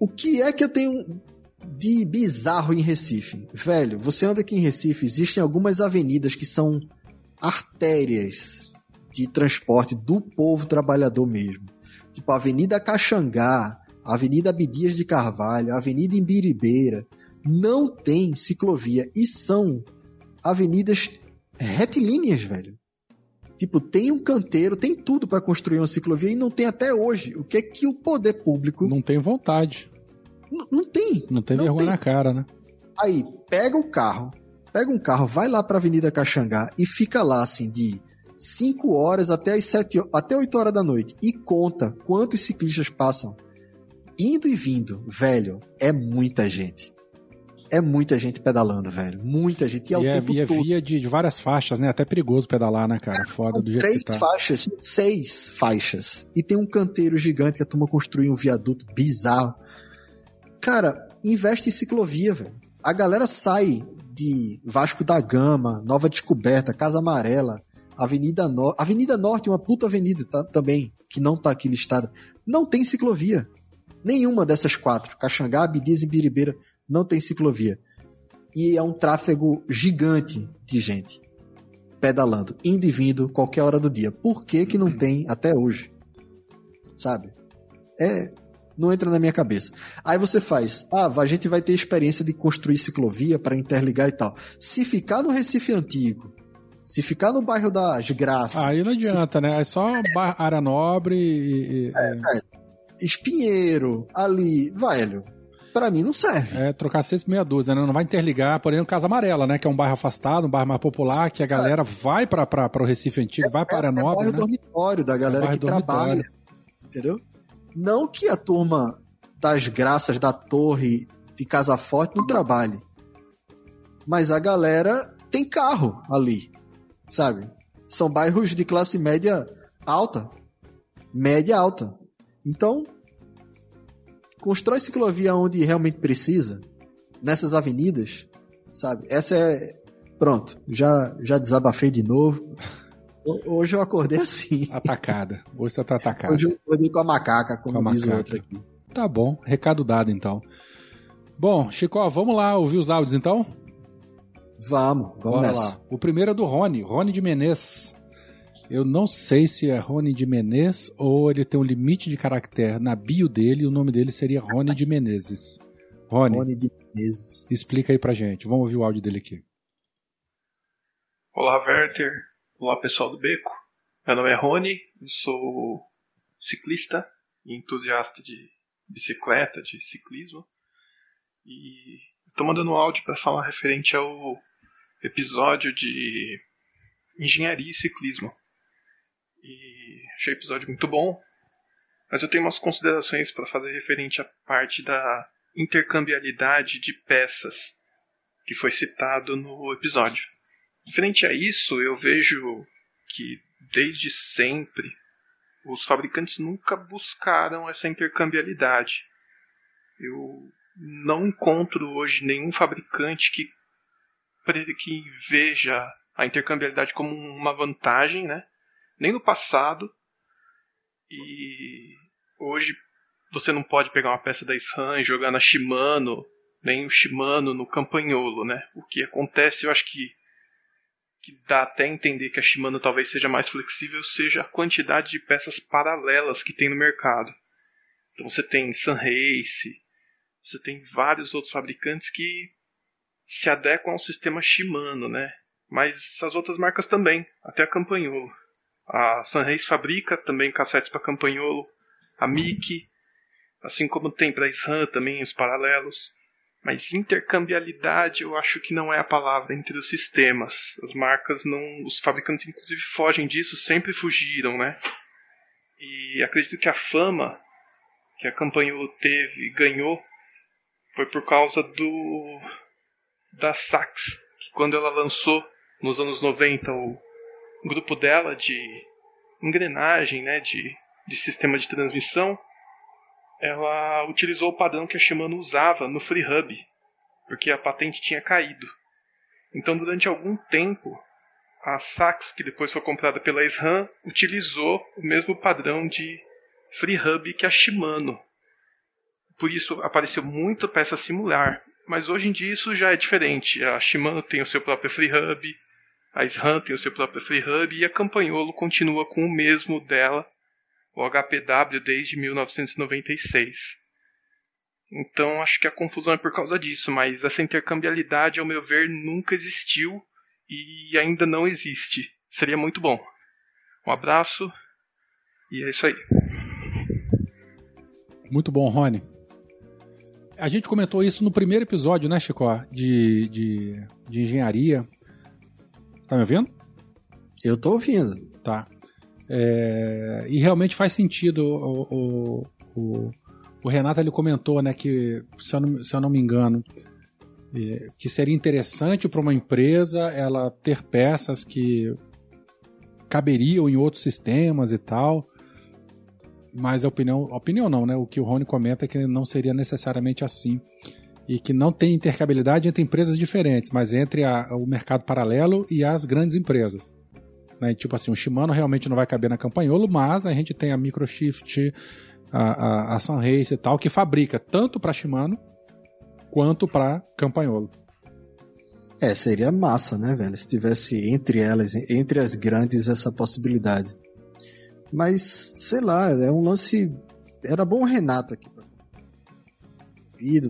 O que é que eu tenho de bizarro em Recife? Velho, você anda aqui em Recife, existem algumas avenidas que são artérias de transporte do povo trabalhador mesmo. Tipo Avenida Caxangá, Avenida Abdias de Carvalho, Avenida Imbiribeira, não tem ciclovia e são avenidas retilíneas, velho. Tipo, tem um canteiro, tem tudo para construir uma ciclovia e não tem até hoje. O que é que o poder público. Não tem vontade. N não tem. Não tem não vergonha tem. na cara, né? Aí, pega o carro, pega um carro, vai lá pra Avenida Caxangá e fica lá, assim, de 5 horas até as 7 até 8 horas da noite e conta quantos ciclistas passam indo e vindo, velho, é muita gente. É muita gente pedalando, velho. Muita gente. E, ao é, tempo e é todo. via de, de, várias faixas, né? Até perigoso pedalar, né, cara? Foda do jeito três que tá. faixas, seis faixas. E tem um canteiro gigante que a turma construiu um viaduto bizarro. Cara, investe em ciclovia, velho. A galera sai de Vasco da Gama, Nova Descoberta, Casa Amarela, Avenida Norte. Avenida Norte, uma puta avenida tá, também, que não tá aqui listada. Não tem ciclovia. Nenhuma dessas quatro. Caxangá, Abdias e Biribeira não tem ciclovia. E é um tráfego gigante de gente pedalando, indo e vindo qualquer hora do dia. Por que que não [CLEARS THROAT] tem até hoje? Sabe? É, não entra na minha cabeça. Aí você faz, ah, a gente vai ter experiência de construir ciclovia para interligar e tal. Se ficar no Recife Antigo, se ficar no bairro das Graças. Aí não adianta, se... né? É só área nobre e. É, é. Espinheiro, ali, velho para mim não serve. É, trocar seis por meia dúzia, né? Não vai interligar, por exemplo, Casa Amarela, né? Que é um bairro afastado, um bairro mais popular, que a galera vai para o Recife Antigo, é, vai para Aranópolis. É o bairro né? dormitório da galera é que dormitório. trabalha. Entendeu? Não que a turma das graças da torre de Casa Forte não trabalhe. Mas a galera tem carro ali, sabe? São bairros de classe média alta. Média alta. Então, constrói ciclovia onde realmente precisa, nessas avenidas, sabe? Essa é. Pronto, já, já desabafei de novo. Hoje eu acordei assim. Atacada. Hoje você tá atacado. Hoje eu acordei com a macaca, como com diz macaca. o outro aqui. Tá bom, recado dado então. Bom, Chico, vamos lá ouvir os áudios então? Vamos, vamos Bora nessa. lá. O primeiro é do Rony, Rony de Menezes. Eu não sei se é Rony de Menezes ou ele tem um limite de caractere na bio dele e o nome dele seria Rony de Menezes. Rony, Rony de Menezes. explica aí pra gente. Vamos ouvir o áudio dele aqui. Olá, Werther. Olá, pessoal do Beco. Meu nome é Rony, eu sou ciclista e entusiasta de bicicleta, de ciclismo. E estou mandando um áudio para falar referente ao episódio de engenharia e ciclismo e achei o episódio muito bom. Mas eu tenho umas considerações para fazer referente à parte da intercambiabilidade de peças que foi citado no episódio. Frente a isso, eu vejo que desde sempre os fabricantes nunca buscaram essa intercambiabilidade. Eu não encontro hoje nenhum fabricante que, que veja a intercambiabilidade como uma vantagem, né? nem no passado. E hoje você não pode pegar uma peça da SRAM e jogar na Shimano, nem o Shimano no Campanholo, né? O que acontece, eu acho que, que dá até entender que a Shimano talvez seja mais flexível, seja a quantidade de peças paralelas que tem no mercado. Então você tem Sunrace, você tem vários outros fabricantes que se adequam ao sistema Shimano, né? Mas as outras marcas também, até a Campanholo. A Sunrace fabrica também cassetes para campanholo, a Mickey, assim como tem para a SRAM também os paralelos. Mas intercambiabilidade eu acho que não é a palavra entre os sistemas. As marcas não. Os fabricantes inclusive fogem disso, sempre fugiram, né? E acredito que a fama que a Campanholo teve e ganhou foi por causa do. da Sax, que quando ela lançou nos anos 90 o grupo dela de engrenagem, né, de, de sistema de transmissão, ela utilizou o padrão que a Shimano usava no FreeHub. porque a patente tinha caído. Então, durante algum tempo, a Sax, que depois foi comprada pela SRAM, utilizou o mesmo padrão de FreeHub que a Shimano. Por isso apareceu muita peça similar. Mas hoje em dia isso já é diferente. A Shimano tem o seu próprio FreeHub, a SRAM tem o seu próprio FreeHub e a Campagnolo continua com o mesmo dela, o HPW, desde 1996. Então acho que a confusão é por causa disso, mas essa intercambialidade, ao meu ver, nunca existiu e ainda não existe. Seria muito bom. Um abraço e é isso aí. Muito bom, Rony. A gente comentou isso no primeiro episódio, né, Chico? De, de, de engenharia. Tá me ouvindo? Eu tô ouvindo. Tá. É, e realmente faz sentido o, o, o o Renato ele comentou, né, que se eu não, se eu não me engano, é, que seria interessante para uma empresa ela ter peças que caberiam em outros sistemas e tal. Mas a opinião, opinião não, né? O que o Rony comenta é que não seria necessariamente assim. E que não tem intercabilidade entre empresas diferentes, mas entre a, o mercado paralelo e as grandes empresas. Né? Tipo assim, o Shimano realmente não vai caber na Campanholo, mas a gente tem a Microshift, a, a, a Sunrace e tal, que fabrica tanto para Shimano quanto para Campagnolo. É, seria massa, né, velho? Se tivesse entre elas, entre as grandes, essa possibilidade. Mas, sei lá, é um lance. Era bom o Renato aqui.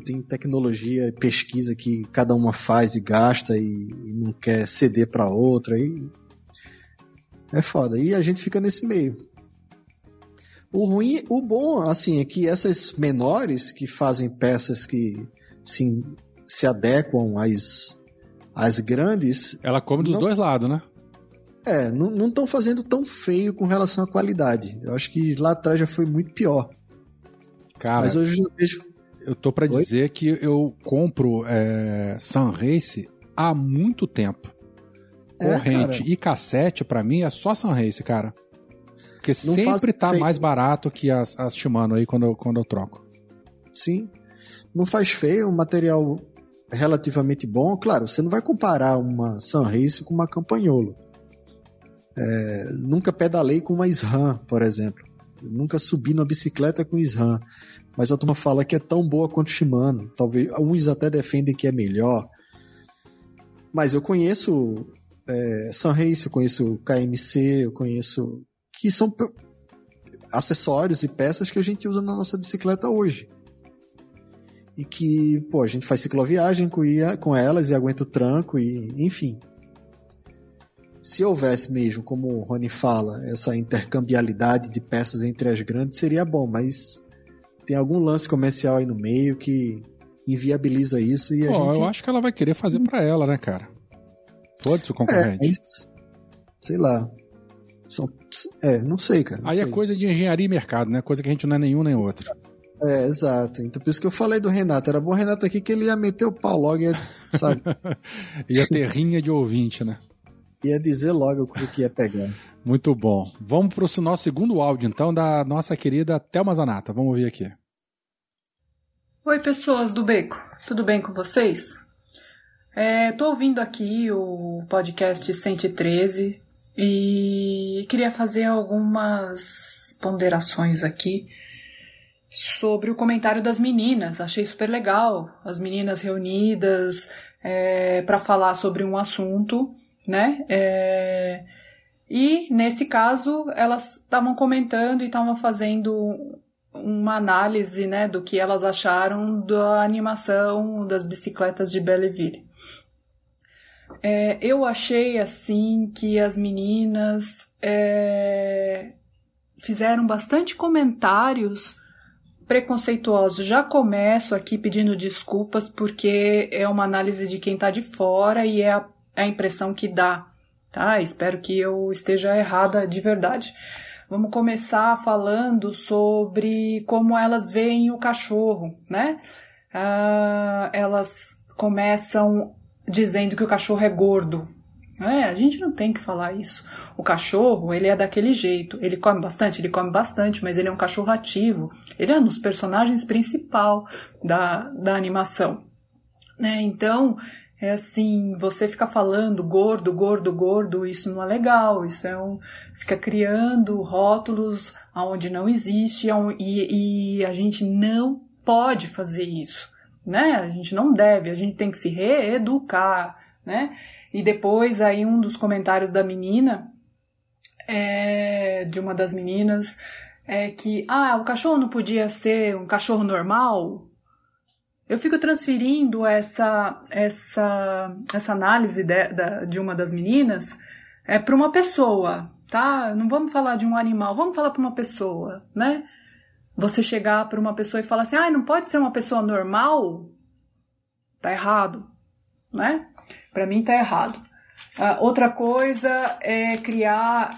Tem tecnologia e pesquisa que cada uma faz e gasta e, e não quer ceder para outra. E é foda. E a gente fica nesse meio. O ruim, o bom, assim, é que essas menores que fazem peças que se, se adequam às, às grandes. Ela come dos não, dois lados, né? É, não estão fazendo tão feio com relação à qualidade. Eu acho que lá atrás já foi muito pior. Cara, Mas hoje eu já vejo. Eu tô para dizer que eu compro é, Sunrace há muito tempo. É, Corrente é, e cassete, para mim, é só Sunrace, cara. Porque não sempre tá feio. mais barato que as, as Shimano aí quando eu, quando eu troco. Sim. Não faz feio, um material relativamente bom. Claro, você não vai comparar uma Sunrace com uma Campagnolo. É, nunca pedalei com uma SRAM, por exemplo. nunca subi numa bicicleta com SRAM. Mas a turma fala que é tão boa quanto Shimano. Talvez uns até defendem que é melhor. Mas eu conheço é, Sunrace, eu conheço KMC, eu conheço que são acessórios e peças que a gente usa na nossa bicicleta hoje. E que, pô, a gente faz cicloviagem com, com elas e aguenta o tranco e, enfim. Se houvesse mesmo, como o Rony fala, essa intercambialidade de peças entre as grandes, seria bom, mas tem algum lance comercial aí no meio que inviabiliza isso e a Pô, gente... eu acho que ela vai querer fazer para ela, né, cara? Foda-se o concorrente. É, mas, sei lá. São, é, não sei, cara. Não Aí é sei. é coisa de engenharia e mercado, né? Coisa que a gente não é nenhum nem outro. É, exato. Então por isso que eu falei do Renato. Era bom o Renato aqui que ele ia meter o pau logo, ia, sabe? [LAUGHS] ia ter rinha de ouvinte, né? Ia dizer logo o que ia pegar. Muito bom. Vamos para o nosso segundo áudio, então, da nossa querida Thelma Zanata. Vamos ouvir aqui. Oi, pessoas do Beco. Tudo bem com vocês? É, ouvindo aqui o podcast 113 e queria fazer algumas ponderações aqui sobre o comentário das meninas. Achei super legal as meninas reunidas é, para falar sobre um assunto, né? É, e nesse caso elas estavam comentando e estavam fazendo uma análise, né, do que elas acharam da animação das bicicletas de Belleville. É, eu achei assim que as meninas é, fizeram bastante comentários preconceituosos. Já começo aqui pedindo desculpas porque é uma análise de quem está de fora e é a, a impressão que dá. Tá? Espero que eu esteja errada de verdade. Vamos começar falando sobre como elas veem o cachorro, né? Ah, elas começam dizendo que o cachorro é gordo. É, a gente não tem que falar isso. O cachorro, ele é daquele jeito. Ele come bastante? Ele come bastante, mas ele é um cachorro ativo. Ele é um dos personagens principal da, da animação. Né? Então, é assim, você fica falando gordo, gordo, gordo, isso não é legal, isso é um. fica criando rótulos onde não existe e, e a gente não pode fazer isso, né? A gente não deve, a gente tem que se reeducar, né? E depois aí um dos comentários da menina, é, de uma das meninas, é que, ah, o cachorro não podia ser um cachorro normal? Eu fico transferindo essa, essa, essa análise de, de, de uma das meninas é, para uma pessoa, tá? Não vamos falar de um animal, vamos falar para uma pessoa, né? Você chegar para uma pessoa e falar assim, ah, não pode ser uma pessoa normal? Tá errado, né? Para mim tá errado. Uh, outra coisa é criar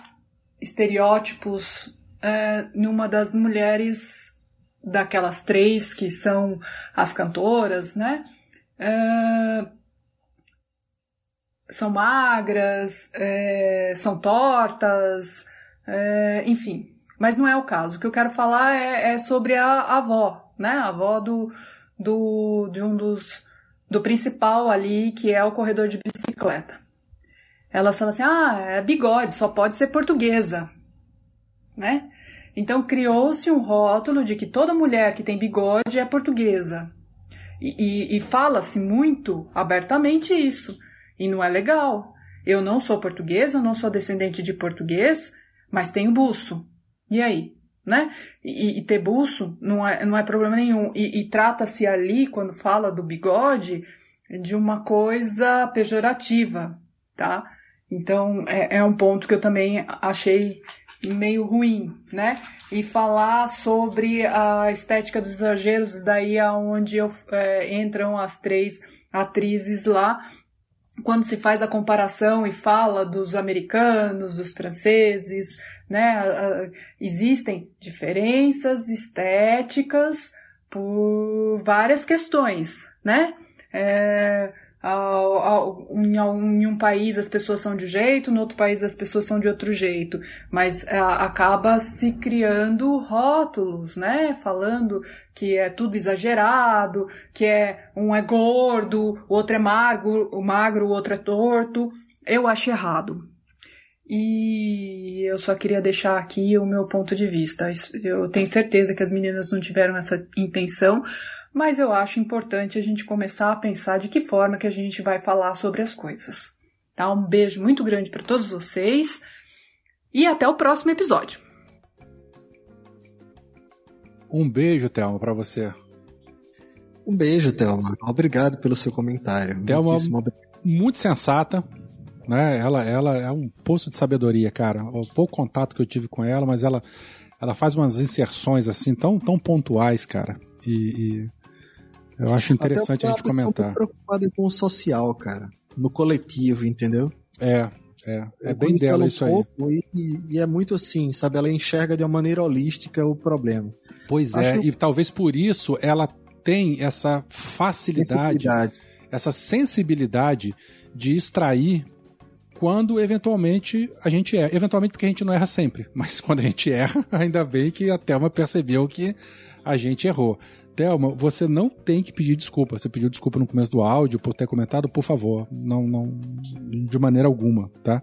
estereótipos uh, numa das mulheres daquelas três que são as cantoras, né? Uh, são magras, é, são tortas, é, enfim. Mas não é o caso. O que eu quero falar é, é sobre a, a, avó, né? A avó do, do, de um dos, do principal ali, que é o corredor de bicicleta. Ela fala assim, ah, é bigode, só pode ser portuguesa, né? Então criou-se um rótulo de que toda mulher que tem bigode é portuguesa. E, e, e fala-se muito abertamente isso. E não é legal. Eu não sou portuguesa, não sou descendente de português, mas tenho buço. E aí? Né? E, e ter buço não é, não é problema nenhum. E, e trata-se ali, quando fala do bigode, de uma coisa pejorativa, tá? Então, é, é um ponto que eu também achei meio ruim, né? E falar sobre a estética dos exageros, daí aonde eu, é, entram as três atrizes lá, quando se faz a comparação e fala dos americanos, dos franceses, né? Existem diferenças estéticas por várias questões, né? É, em, um país as pessoas são de um jeito, no outro país as pessoas são de outro jeito, mas é, acaba se criando rótulos, né? Falando que é tudo exagerado, que é um é gordo, o outro é magro, o magro, o outro é torto. Eu acho errado. E eu só queria deixar aqui o meu ponto de vista. Eu tenho certeza que as meninas não tiveram essa intenção, mas eu acho importante a gente começar a pensar de que forma que a gente vai falar sobre as coisas. Tá? Um beijo muito grande para todos vocês e até o próximo episódio. Um beijo, Thelma, para você. Um beijo, Thelma. Obrigado pelo seu comentário. Thelma, muito sensata, né? Ela, ela é um poço de sabedoria, cara. O pouco contato que eu tive com ela, mas ela, ela faz umas inserções assim tão, tão pontuais, cara. E, e eu acho interessante a gente comentar. preocupada com o social, cara. No coletivo, entendeu? É, é. É bem dela isso aí. E, e, é muito assim, sabe? Ela enxerga de uma maneira holística o problema. Pois é, acho... é, e talvez por isso ela tem essa facilidade, sensibilidade. essa sensibilidade de extrair quando eventualmente a gente erra. Eventualmente porque a gente não erra sempre, [LAUGHS] mas quando a gente erra, ainda bem que a Thelma percebeu que a gente errou. Thelma, você não tem que pedir desculpa. Você pediu desculpa no começo do áudio por ter comentado, por favor. Não, não, de maneira alguma, tá?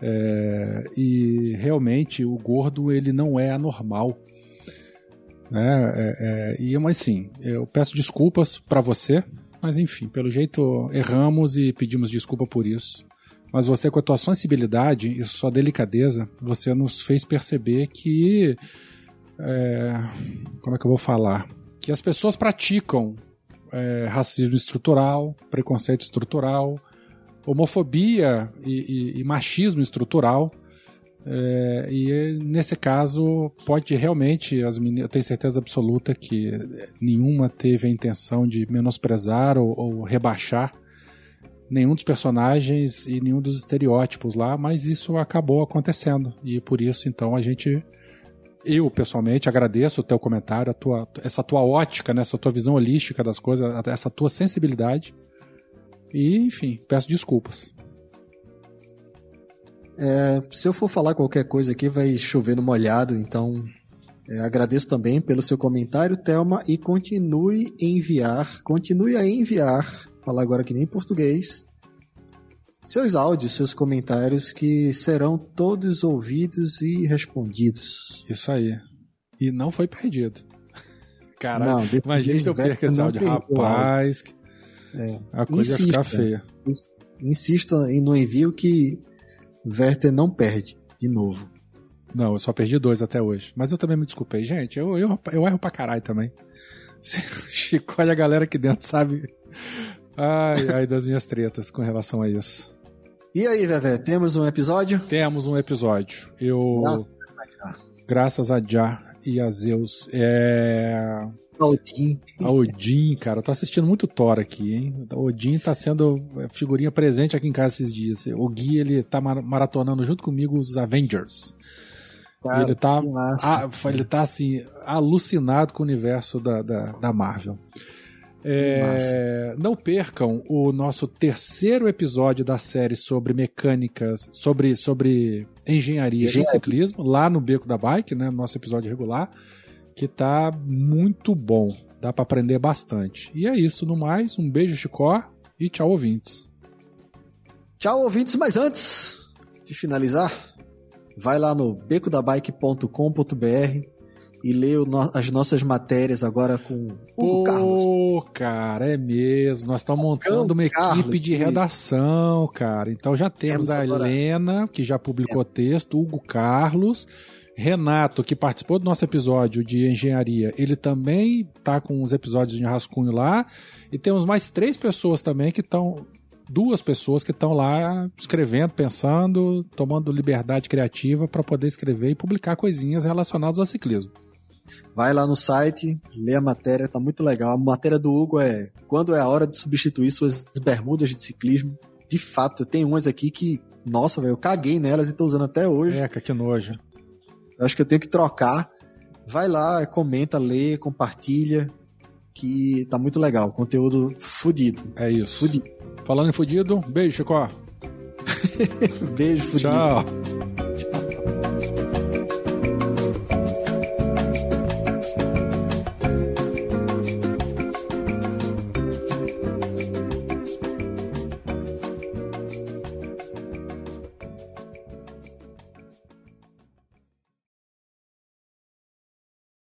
É, e realmente o gordo ele não é anormal. Né? É, é, e mas sim, eu peço desculpas para você, mas enfim, pelo jeito erramos e pedimos desculpa por isso. Mas você, com a tua sensibilidade e sua delicadeza, você nos fez perceber que. É, como é que eu vou falar? que as pessoas praticam é, racismo estrutural, preconceito estrutural, homofobia e, e, e machismo estrutural. É, e nesse caso, pode realmente, as meninas, eu tenho certeza absoluta que nenhuma teve a intenção de menosprezar ou, ou rebaixar nenhum dos personagens e nenhum dos estereótipos lá, mas isso acabou acontecendo. E por isso, então, a gente eu pessoalmente agradeço o teu comentário, a tua, essa tua ótica, né, essa tua visão holística das coisas, essa tua sensibilidade. E, enfim, peço desculpas. É, se eu for falar qualquer coisa aqui, vai chover no molhado, então é, agradeço também pelo seu comentário, Thelma, e continue enviar, continue a enviar falar agora que nem em português. Seus áudios, seus comentários que serão todos ouvidos e respondidos. Isso aí. E não foi perdido. Caralho, imagina se eu perco esse áudio. Rapaz, é. a coisa Insista. ia ficar feia. Insista no envio que Werther não perde de novo. Não, eu só perdi dois até hoje. Mas eu também me desculpei. Gente, eu, eu, eu erro pra caralho também. [LAUGHS] Chico, olha a galera aqui dentro, sabe? Ai, ai, das minhas tretas com relação a isso. E aí, Vevé, temos um episódio? Temos um episódio. Eu. Graças a Já e a Zeus. É. Odin. A Odin, cara. Eu tô assistindo muito Thor aqui, hein? O Odin tá sendo figurinha presente aqui em casa esses dias. O Gui, ele tá maratonando junto comigo os Avengers. Cara, ele tá, a, ele tá assim, alucinado com o universo da, da, da Marvel. É, não percam o nosso terceiro episódio da série sobre mecânicas, sobre, sobre engenharia, engenharia. e ciclismo, lá no Beco da Bike, né, nosso episódio regular, que tá muito bom. Dá para aprender bastante. E é isso, no mais, um beijo, Chicó, e tchau, ouvintes. Tchau, ouvintes, mas antes de finalizar, vai lá no becodabike.com.br e leu no, as nossas matérias agora com o Pô, Carlos. cara, é mesmo. Nós estamos montando uma Carlos, equipe de redação, cara. Então já temos, temos a agora... Helena, que já publicou é. texto, Hugo Carlos. Renato, que participou do nosso episódio de engenharia, ele também tá com uns episódios de rascunho lá. E temos mais três pessoas também que estão. Duas pessoas que estão lá escrevendo, pensando, tomando liberdade criativa para poder escrever e publicar coisinhas relacionadas ao ciclismo. Vai lá no site, lê a matéria, tá muito legal. A matéria do Hugo é quando é a hora de substituir suas bermudas de ciclismo. De fato, tem umas aqui que, nossa, velho, eu caguei nelas e tô usando até hoje. É, que nojo. Eu acho que eu tenho que trocar. Vai lá, comenta, lê, compartilha, que tá muito legal. Conteúdo fudido. É isso. Fudido. Falando em fudido, beijo, Chico. [LAUGHS] beijo, fudido. Tchau.